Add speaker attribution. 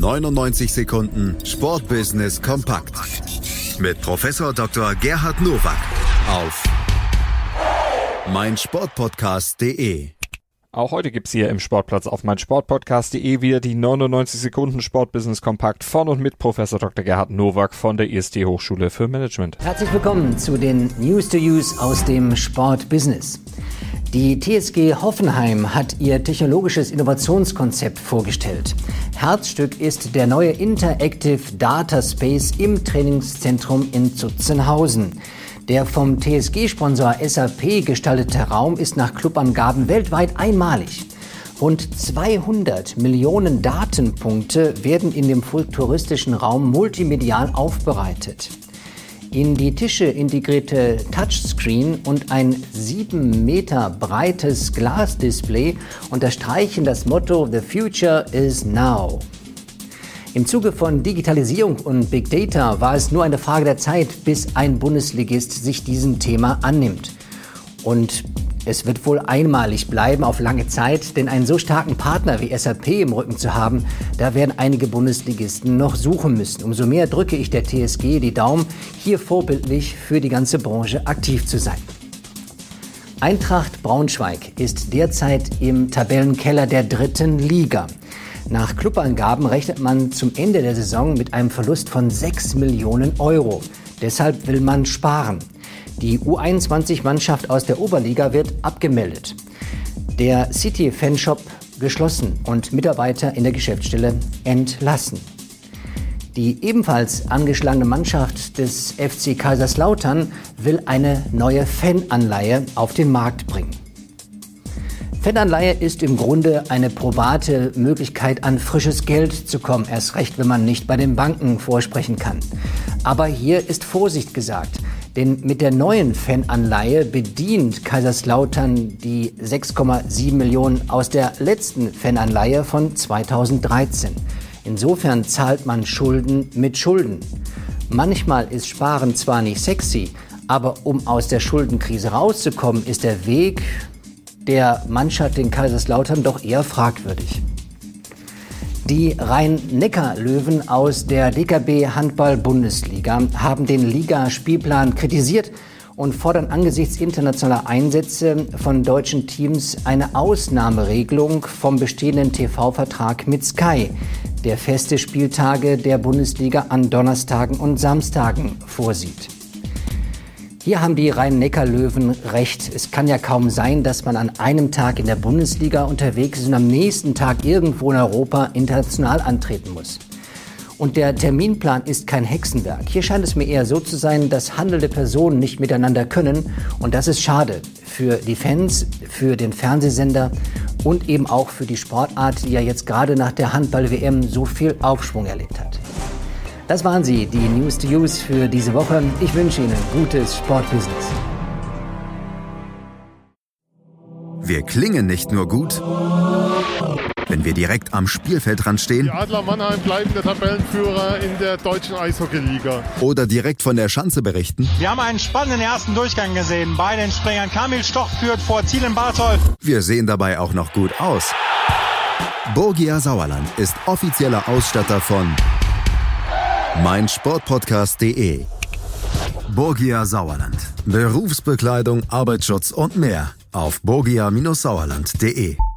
Speaker 1: 99 Sekunden Sportbusiness kompakt mit Professor Dr. Gerhard Nowak auf meinsportpodcast.de.
Speaker 2: Auch heute gibt's hier im Sportplatz auf meinsportpodcast.de wieder die 99 Sekunden Sportbusiness Kompakt von und mit Professor Dr. Gerhard Nowak von der IST Hochschule für Management.
Speaker 3: Herzlich willkommen zu den News to Use aus dem Sportbusiness. Die TSG Hoffenheim hat ihr technologisches Innovationskonzept vorgestellt. Herzstück ist der neue Interactive Data Space im Trainingszentrum in Zutzenhausen. Der vom TSG-Sponsor SAP gestaltete Raum ist nach Clubangaben weltweit einmalig. Rund 200 Millionen Datenpunkte werden in dem futuristischen Raum multimedial aufbereitet. In die Tische integrierte Touchscreen und ein sieben Meter breites Glasdisplay unterstreichen das Motto The Future is Now. Im Zuge von Digitalisierung und Big Data war es nur eine Frage der Zeit, bis ein Bundesligist sich diesem Thema annimmt. Und es wird wohl einmalig bleiben auf lange Zeit, denn einen so starken Partner wie SAP im Rücken zu haben, da werden einige Bundesligisten noch suchen müssen. Umso mehr drücke ich der TSG die Daumen, hier vorbildlich für die ganze Branche aktiv zu sein. Eintracht Braunschweig ist derzeit im Tabellenkeller der dritten Liga. Nach Clubangaben rechnet man zum Ende der Saison mit einem Verlust von 6 Millionen Euro. Deshalb will man sparen. Die U21-Mannschaft aus der Oberliga wird abgemeldet. Der City Fanshop geschlossen und Mitarbeiter in der Geschäftsstelle entlassen. Die ebenfalls angeschlagene Mannschaft des FC Kaiserslautern will eine neue Fananleihe auf den Markt bringen. Fananleihe ist im Grunde eine probate Möglichkeit, an frisches Geld zu kommen. Erst recht, wenn man nicht bei den Banken vorsprechen kann. Aber hier ist Vorsicht gesagt. Denn mit der neuen Fananleihe bedient Kaiserslautern die 6,7 Millionen aus der letzten Fananleihe von 2013. Insofern zahlt man Schulden mit Schulden. Manchmal ist Sparen zwar nicht sexy, aber um aus der Schuldenkrise rauszukommen, ist der Weg der Mannschaft in Kaiserslautern doch eher fragwürdig. Die Rhein-Neckar-Löwen aus der DKB Handball-Bundesliga haben den Ligaspielplan kritisiert und fordern angesichts internationaler Einsätze von deutschen Teams eine Ausnahmeregelung vom bestehenden TV-Vertrag mit Sky, der feste Spieltage der Bundesliga an Donnerstagen und Samstagen vorsieht. Hier haben die Rhein-Neckar-Löwen recht. Es kann ja kaum sein, dass man an einem Tag in der Bundesliga unterwegs ist und am nächsten Tag irgendwo in Europa international antreten muss. Und der Terminplan ist kein Hexenwerk. Hier scheint es mir eher so zu sein, dass handelnde Personen nicht miteinander können. Und das ist schade für die Fans, für den Fernsehsender und eben auch für die Sportart, die ja jetzt gerade nach der Handball-WM so viel Aufschwung erlebt hat. Das waren sie, die News to Use für diese Woche. Ich wünsche Ihnen gutes Sportbusiness.
Speaker 1: Wir klingen nicht nur gut, wenn wir direkt am Spielfeldrand stehen.
Speaker 4: Die Adler Mannheim bleiben der Tabellenführer in der deutschen Eishockeyliga.
Speaker 1: Oder direkt von der Schanze berichten.
Speaker 5: Wir haben einen spannenden ersten Durchgang gesehen. Bei den Springern Kamil Stoch führt vor Zielen Bartol.
Speaker 1: Wir sehen dabei auch noch gut aus. Borgia Sauerland ist offizieller Ausstatter von meinsportpodcast.de. Borgia Sauerland. Berufsbekleidung, Arbeitsschutz und mehr auf borgia-sauerland.de.